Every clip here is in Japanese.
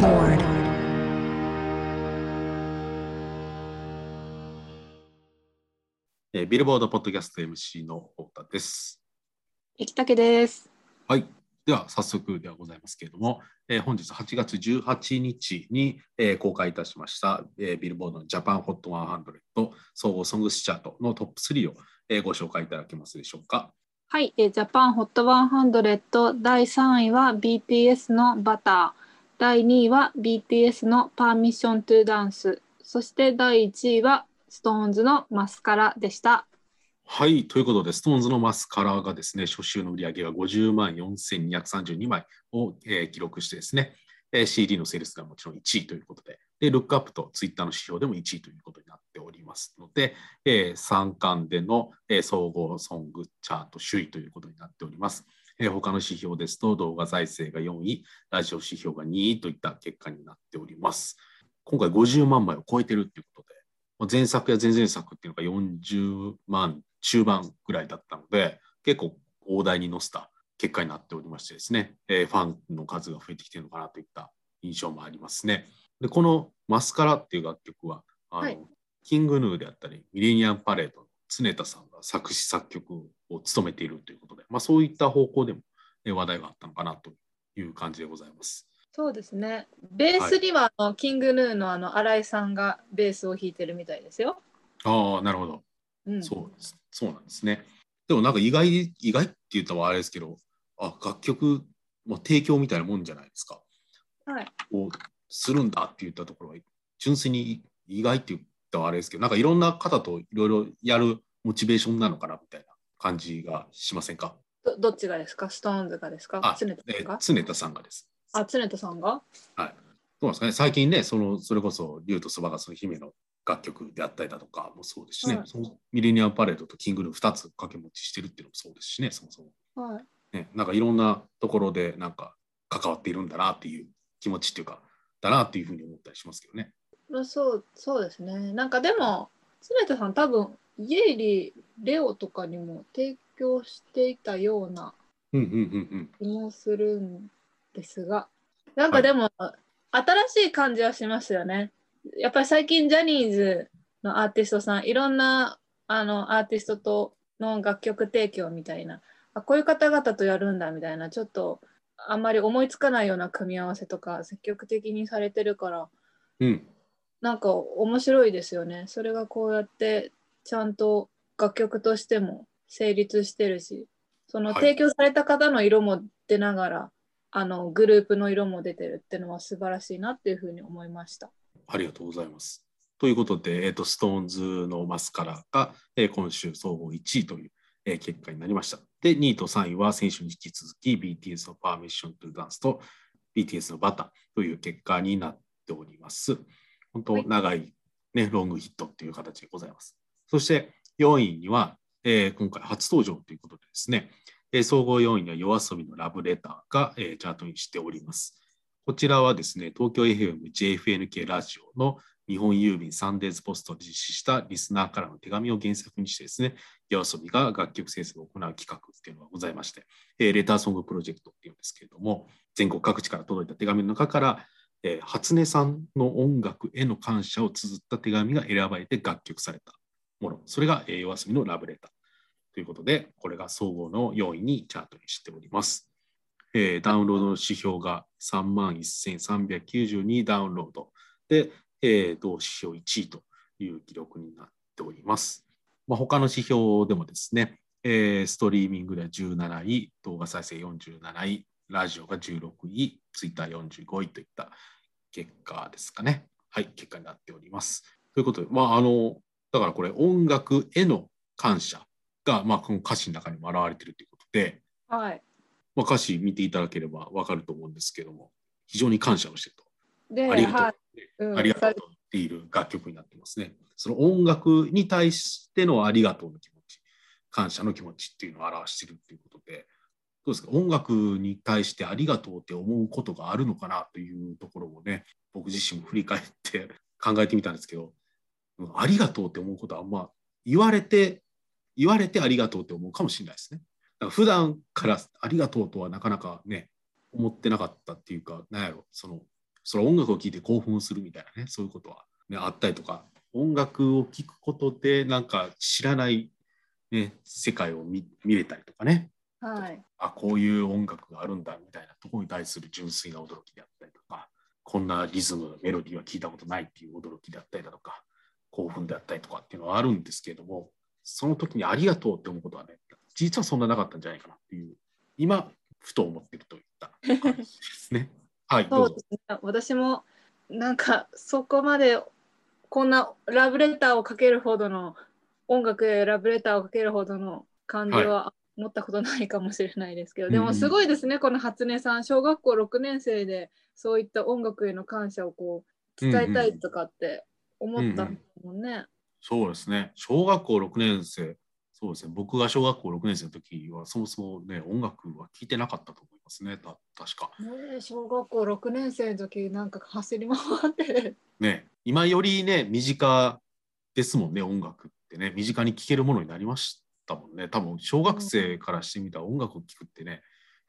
aboard. えービルボードポッドキャスト MC の太田です。生竹です。はい。では、早速ではございますけれども、えー本日8月18日に、えー公開いたしました、えービルボードのジャパンホット100総合ソングスチャートのトップ3を、えーご紹介いただけますでしょうか。はい、えージャパンホット100第3位は BTS のバター、第2位は BTS のパーミッショントゥダンス、そして第1位は SixTONES のマスカラでした。はい。ということで、SixTONES のマスカラがですね、初週の売り上げが50万4232枚を、えー記録してですね、えー CD のセールスがもちろん1位ということで、で、ルックアップとツイッターの指標でも1位ということになっておりますので、えー、3冠での、えー総合ソングチャート首位ということになっております。えー他の指標ですと、動画再生が4位、ラジオ指標が2位といった結果になっております。今回50万枚を超えてるということで、まあ前作や前々作っていうのが40万中盤ぐらいだったので、結構大台に乗せた結果になっておりましてですね、えーファンの数が増えてきているのかなといった印象もありますね。で、このマスカラっていう楽曲は、あのはいキングヌーであったり、ミレニアムパレードの常田さんが作詞作曲を務めているということで、まあ、そういった方向でもえー話題があったのかなという感じでございます。そうですね。ベースには、あのキングヌーのあの新井さんがベースを弾いてるみたいですよ。ああ、なるほど。うん、そう。そうなんですね。でもなんか意外、意外って言ったらあれですけど、あ、楽曲、まあ、提供みたいなもんじゃないですか。はい。をするんだって言ったところは、純粋に意外って言ったらあれですけど、なんかいろんな方といろいろやるモチベーションなのかなみたいな感じがしませんか？どどっちがですか？ストーンズがですか？あ、常田えさんが？常田さんがです。あ、常田さんが？はい。どうですかね、最近ね、そのそれこそ、竜とそばがその姫の楽曲であったりだとかもそうですしね、はいそのミレニアムパレードとキングルー2つ掛け持ちしてるっていうのもそうですしね、そもそも。はい。ね、なんかいろんなところでなんか関わっているんだなっていう気持ちっていうか、だなっていうふうに思ったりしますけどね。まあ、そうそうですね。なんかでも常田さん多分イエリレオとかにも提供していたようなうんうんうん気もするんですがなんかでも、新しい感じはしますよね。やっぱり最近ジャニーズのアーティストさんいろんなあのアーティストとの楽曲提供みたいなあこういう方々とやるんだみたいなちょっとあんまり思いつかないような組み合わせとか積極的にされてるからうん。うん。なんか面白いですよね。それがこうやってちゃんと楽曲としても成立してるし、そのはい提供された方の色も出ながら、あのグループの色も出てるっていうのは素晴らしいなっていうふうに思いました。ありがとうございます。ということで、えっ、と、ストーンズのマスカラが、えー今週総合1位という、えー結果になりました。で、2位と3位は先週に引き続き BTS のパーミッショントゥダンスと BTS のバターという結果になっております。本当はい長い、ね、ロングヒットっていう形でございます。そして4位には、えー今回初登場ということでですね、えー総合4位には夜遊びのラブレターが、えーチャートにしております。こちらはですね、東京 FM JFNK ラジオの日本郵便サンデーズポストで実施したリスナーからの手紙を原作にしてですね、夜遊びが楽曲制作を行う企画っていうのがございまして、えーレターソングプロジェクトっていうんですけれども、全国各地から届いた手紙の中から、えー初音さんの音楽への感謝を綴った手紙が選ばれて楽曲されたもの、それが、えー夜遊びのラブレターということで、これが総合の4位にチャートにしております。えーダウンロードの指標が3万1392ダウンロードで、えー同指標1位という記録になっております。まあ、他の指標でもですね、えーストリーミングでは17位、動画再生47位、ラジオが16位、ツイッター45位といった結果ですかね。はい、結果になっております。ということで、まあ、あの、だからこれ音楽への感謝が、まあ、この歌詞の中にも表れているということで、はい。まあ、歌詞見ていただければ分かると思うんですけども、非常に感謝をしていると。で、ありがとう、はいうんありがとうっている楽曲になってますね。その音楽に対してのありがとうの気持ち、感謝の気持ちっていうのを表しているっていうことで、どうですか、音楽に対してありがとうって思うことがあるのかなというところをね、僕自身も振り返って考えてみたんですけど、うんありがとうって思うことはま言われて、言われてありがとうって思うかもしれないですね。だから普段からありがとうとはなかなかね、思ってなかったっていうか、なんやろ、その、その音楽を聴いて興奮するみたいなねそういうことは、ね、あったりとか音楽を聴くことでなんか知らない、ね、世界を見見れたりとかね、はい、あこういう音楽があるんだみたいなところに対する純粋な驚きであったりとかこんなリズムメロディーは聞いたことないっていう驚きであったりだとか興奮であったりとかっていうのはあるんですけれどもその時にありがとうって思うことはね実はそんななかったんじゃないかなっていう今ふと思ってるといった感じですね。はい、そうですね私もなんかそこまでこんなラブレターをかけるほどの音楽でラブレターをかけるほどの感じは持ったことないかもしれないですけど、はい、でもすごいですね、うん、この初音さん。小学校6年生でそういった音楽への感謝をこう伝えたいとかって思ったもんね。うん。うん、そうですね。小学校6年生。そうですね。僕が小学校6年生の時はそもそもね音楽は聴いてなかったと思いますね。た確か。ね小学校6年生の時なんか走り回って。ね今よりね身近ですもんね音楽ってね。身近に聴けるものになりましたもんね。多分小学生からしてみたら音楽を聴くってね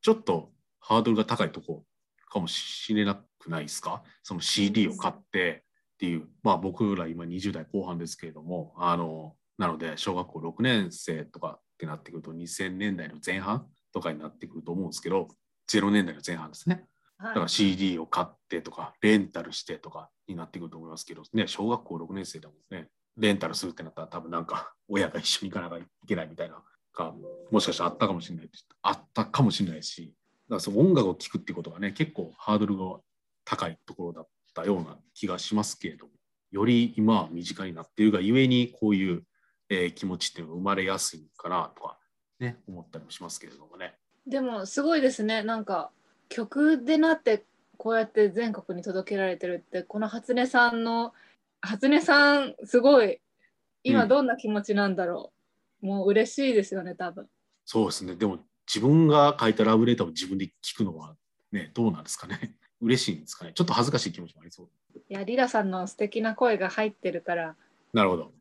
ちょっとハードルが高いとこかもしれなくないですか？その CD を買ってっていうまあ僕ら今20代後半ですけれどもあのなので、小学校6年生とかってなってくると、2000年代の前半とかになってくると思うんですけど、0年代の前半ですね。だから CD を買ってとか、レンタルしてとかになってくると思いますけど、ね、小学校6年生でもね、レンタルするってなったら多分なんか親が一緒に行かなきゃいけないみたいなか、もしかしたらあったかもしれないあったかもしれないし、だからその音楽を聴くっていうことがね、結構ハードルが高いところだったような気がしますけれども、より今は身近になっているがゆえにこういうえー、気持ちっていうのが生まれやすいかなとかね思ったりもしますけれどもね。でもすごいですねなんか曲でなってこうやって全国に届けられてるってこの初音さんの初音さんすごい今どんな気持ちなんだろう、うん、もう嬉しいですよね多分。そうですねでも自分が書いたラブレターを自分で聞くのはねどうなんですかね嬉しいんですかね。ちょっと恥ずかしい気持ちもありそう。いやリラさんの素敵な声が入ってるから。なるほど。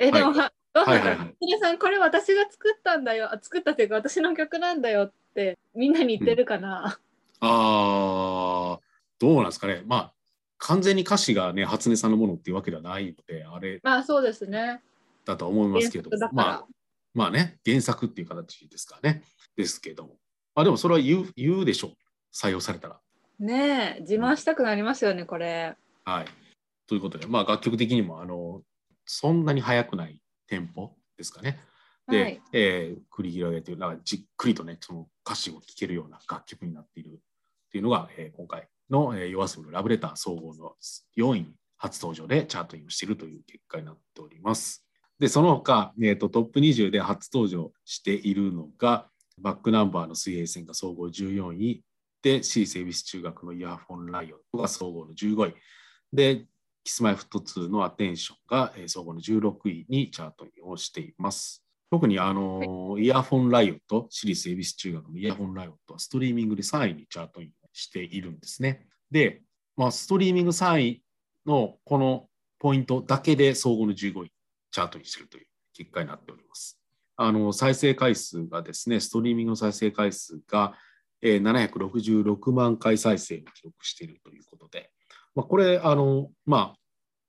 えでも、はい、はいはいはい、皆さんこれ私が作ったんだよ。作ったっていうか私の曲なんだよってみんなに言ってるかな、うん、ああどうなんですかね。まあ完全に歌詞がね初音さんのものっていうわけではないのであれまあそうですね。だと思いますけど。まあまあね原作っていう形ですからね。ですけども。あでもそれは言う言うでしょう。採用されたらねえ自慢したくなりますよね、うん、これはいということでまあ楽曲的にもあのそんなに速くないテンポですかね。で、はい、えー、繰り広げている、だからじっくりとね、その歌詞を聴けるような楽曲になっているっていうのが、えー、今回の、えー、夜遊びのラブレター総合の4位に初登場でチャートインをしているという結果になっております。で、その他、えーと、トップ20で初登場しているのが、バックナンバーの水平線が総合14位で、シーセービス中学のイヤホンライオンが総合の15位。で、キスマイフット2のアテンションが、えー、総合の16位にチャートインをしています。特にあの、はい、イヤフォンライオット、私立恵比寿中学のイヤフォンライオットはストリーミングで3位にチャートインしているんですね。で、まあ、ストリーミング3位のこのポイントだけで総合の15位チャートにしているという結果になっております。あの再生回数がですね、ストリーミングの再生回数が、えー、766万回再生を記録しているということで、まあ、これ、あの、まあ、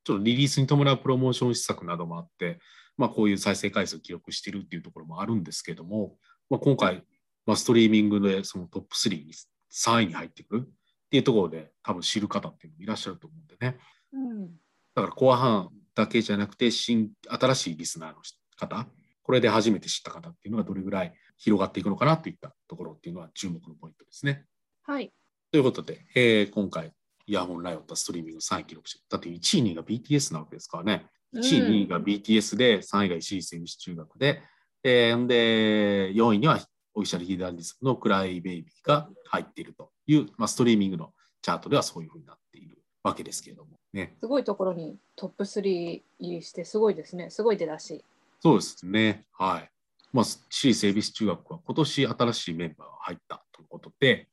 ちょっとリリースに伴うプロモーション施策などもあって、まあ、こういう再生回数を記録しているっていうところもあるんですけども、まあ、今回、まあ、ストリーミングでそのトップ3に3位に入ってくるっていうところで多分知る方っていうのもいらっしゃると思うんでね。うん、だから後半だけじゃなくて新新しいリスナーの方これで初めて知った方っていうのがどれぐらい広がっていくのかなといったところっていうのは注目のポイントですね。はい、ということで、えー、今回イヤホンライオンとストリーミング3位記録してだって1位、2位が BTS なわけですからね。1位、2位が BTS で、3位が石井選手中学で、えー、で、4位にはオフィシャルヒーダーリズムのクライベイビーが入っているという、まあ、ストリーミングのチャートではそういうふうになっているわけですけれどもね。すごいところにトップ3入りして、すごいですね。すごい出だし。そうですね。はい。まあ、私立恵比寿中学は今年新しいメンバーが入ったということで、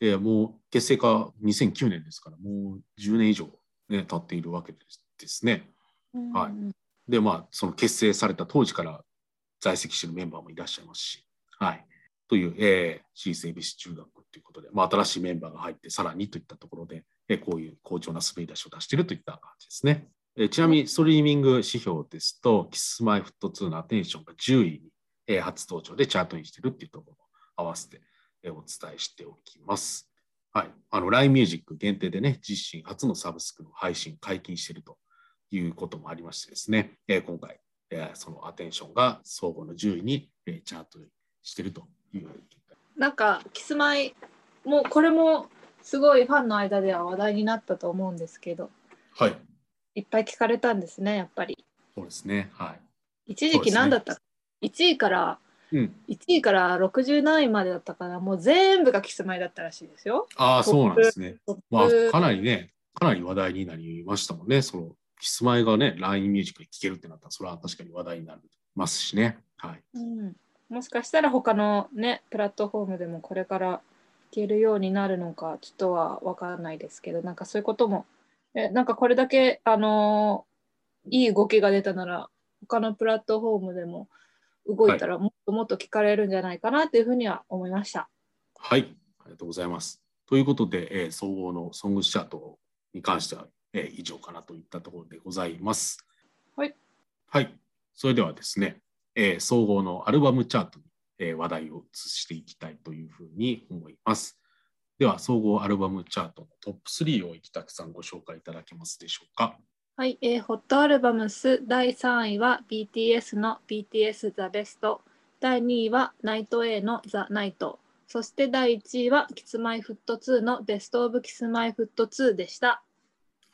えー、もう結成化2009年ですからもう10年以上、ね、経っているわけですね。はい、でまあその結成された当時から在籍しているメンバーもいらっしゃいますし。はい、という、えー、私立恵比寿中学ということで、まあ、新しいメンバーが入ってさらにといったところで、えこういう好調な滑り出しを出しているといった感じですね。えちなみにストリーミング指標ですと、キスマイフット2のアテンションが10位に、え初登場でチャートにしているっていうところも合わせて、えお伝えしておきます。はい。あの、LINE Music 限定でね、自身初のサブスクの配信解禁しているということもありましてですね、え今回、えそのアテンションが総合の10位に、えチャートしているというなんか、キスマイもこれもすごいファンの間では話題になったと思うんですけど、はい。いっぱい聞かれたんですね、やっぱり。そうですね。はい。一時期何だった、ね、?1 位から、うん、1位から60何位までだったから、もう全部がキスマイだったらしいですよ。ああ、そうなんですね。まあ、かなりね、かなり話題になりましたもんね。そのキスマイがね、LINE ミュージックで聴けるってなったら、それは確かに話題になりますしね。はい。うん、もしかしたら他のね、プラットフォームでもこれからけるようになるのかちょっとは分からないですけどなんかそういうこともえなんかこれだけあのいい動きが出たなら他のプラットフォームでも動いたらもっともっと聞かれるんじゃないかなというふうには思いました。はい、ありがとうございます。ということで、えー、総合のソングチャートに関しては、えー、以上かなといったところでございます。はい。はい。それではですね、えー、総合のアルバムチャートにえ話題を移していきたいというふうに思います。では、総合アルバムチャートのトップ3を生田さんご紹介いただけますでしょうか。はい、えー、ホットアルバムス第3位は BTS の BTS The Best 第2位はナイト A の The Night そして第1位はキスマイフット2のベストオブキスマイフット2でした。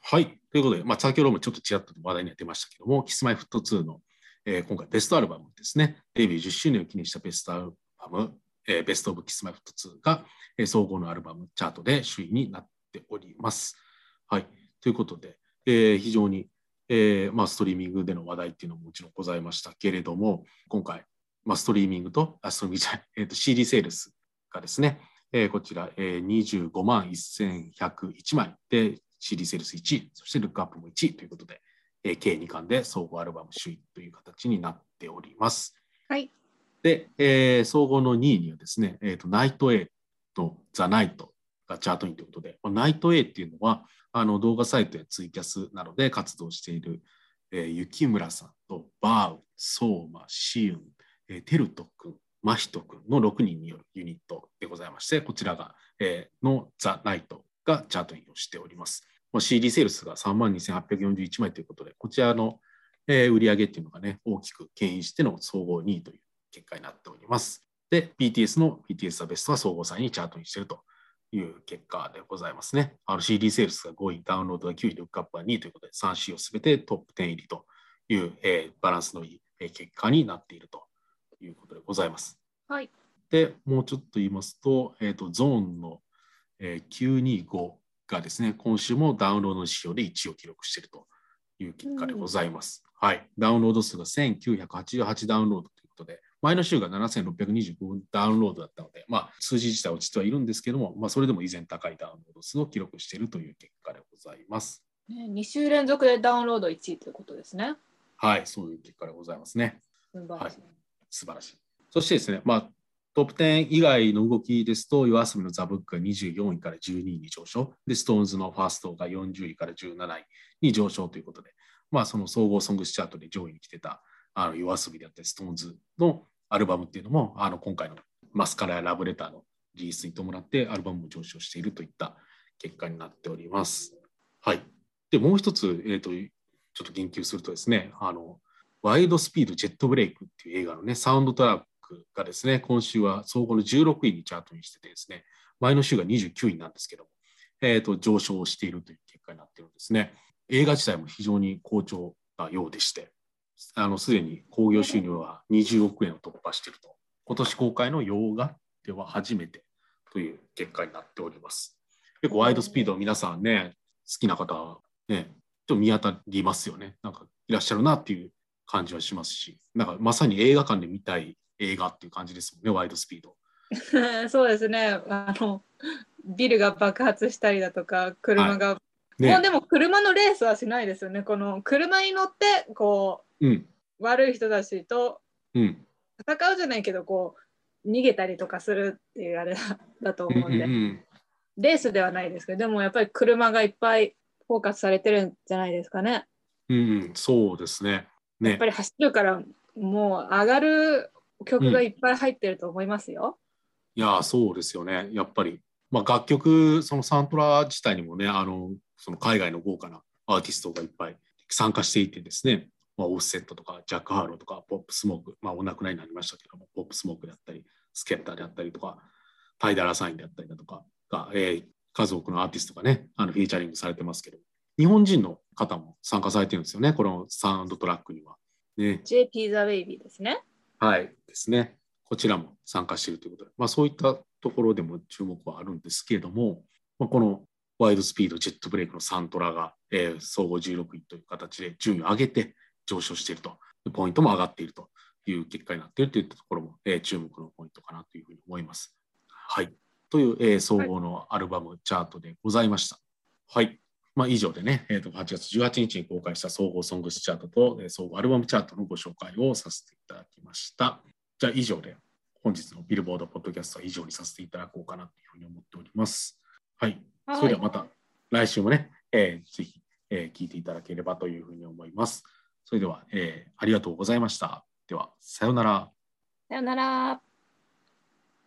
はい、ということで、まあ、先ほどもちょっとちらっと話題に出ましたけども、キスマイフット2のえー、今回ベストアルバムですね、デビュー10周年を記念したベストアルバム、えー、ベストオブキスマイフット2が、えー、総合のアルバムチャートで首位になっております。はい。ということで、えー、非常に、えーまあ、ストリーミングでの話題っていうのももちろんございましたけれども、今回、まあ、ストリーミングと、あストリーミングじゃない、えーと、CD セールスがですね、えー、こちら、えー、25万1101枚で CD セールス1位、そしてルックアップも1位ということで、えー、計2巻で総合アルバム首位という形になっております。はい。で、えー、総合の2位にはですね、えーと、ナイト A とザ・ナイトがチャートインということで、ナイト A っていうのはあの動画サイトやツイキャスなどで活動している、えー、雪村さんとバウ、ソーマ、シウン、えー、テルト君、マヒト君の6人によるユニットでございまして、こちらが、えー、のザ・ナイトがチャートインをしております。CD セールスが3万2841枚ということで、こちらの、えー、売上っていうのがね、大きく牽引しての総合2位という結果になっております。で、BTS の BTS ザベストは総合3位にチャートにしているという結果でございますね。あの CD セールスが5位、ダウンロードが9位、ルックアップは2位ということで、3 C をすべてトップ10入りという、えー、バランスのいい、えー、結果になっているということでございます。はい。で、もうちょっと言いますと、えっ、ー、と、ゾーンの、えー、925がですね、今週もダウンロードの仕様で1位を記録しているという結果でございます。うん、はい。ダウンロード数が1988ダウンロードということで、前の週が7625ダウンロードだったので、まあ、数字自体落ちてはいるんですけども、まあ、それでも依然高いダウンロード数を記録しているという結果でございます。ね、2週連続でダウンロード1位ということですね。はい、そういう結果でございますね。素晴らしい。はい、素晴らしい。そしてですね、まあ、トップ10以外の動きですと、夜遊びのザ・ブックが24位から12位に上昇、で、ストーンズのファーストが40位から17位に上昇ということで、まあ、その総合ソングスチャートで上位に来てたあの YOASOBI であったり、 SixTONES のアルバムっていうのも、あの今回のマスカラやラブレターのリリースに伴ってアルバムも上昇しているといった結果になっております。はい。で、もう一つ、えーと、ちょっと言及するとですね、あのワイルドスピードジェットブレイクっていう映画のね、サウンドトラックがですね、今週は総合の16位にチャートインしててですね、前の週が29位なんですけども、えーと、上昇しているという結果になっているんですね。映画自体も非常に好調なようでして、あのすでに興行収入は20億円を突破していると、今年公開の洋画では初めてという結果になっております。結構ワイドスピード皆さんね、好きな方はね、ちょっと見当たりますよね。なんかいらっしゃるなっていう感じはしますし、なんかまさに映画館で見たい映画っていう感じですもんね、ワイドスピード。そうですねあの。ビルが爆発したりだとか、車が、はいね、もうでも車のレースはしないですよね。この車に乗ってこう、うん、悪い人たちと戦うじゃないけど、こう逃げたりとかするっていうあれだ と思うんで。レースではないですけど、でもやっぱり車がいっぱいフォーカスされてるんじゃないですかね。うん、うん、そうですね。ねやっぱり走るから、もう上がる曲がいっぱい入ってると思いますよ。いやーそうですよね。やっぱり、まあ、楽曲、そのサントラ自体にもね、あのその海外の豪華なアーティストがいっぱい参加していてですね、まあ、オフセットとか、ジャック・ハーローとか、ポップ・スモーク、まあ、お亡くなりになりましたけども、ポップ・スモークであったり、スケッターであったりとか、タイダラ・サインであったりだとかが、えー数多くのアーティストがね、あのフィーチャリングされてますけど、日本人の方も参加されてるんですよね、このサウンドトラックには。ね、JP The Baby ですね。はいですね。こちらも参加しているということで、まあ、そういったところでも注目はあるんですけれども、まあ、このワイドスピードジェットブレイクのサントラが、えー総合16位という形で順位を上げて上昇していると、ポイントも上がっているという結果になっているといったところも、えー注目のポイントかなというふうに思います。はい。という、えー総合のアルバムチャートでございました。はい。まあ、以上でね、えー、と8月18日に公開した総合ソングスチャートと、えー総合アルバムチャートのご紹介をさせていただきました。じゃあ以上で本日のビルボードポッドキャストは以上にさせていただこうかなというふうに思っております。はい。はいそれではまた来週もね、えーぜひ、えー聞いていただければというふうに思います。それでは、えーありがとうございました。では、さようなら。さようなら。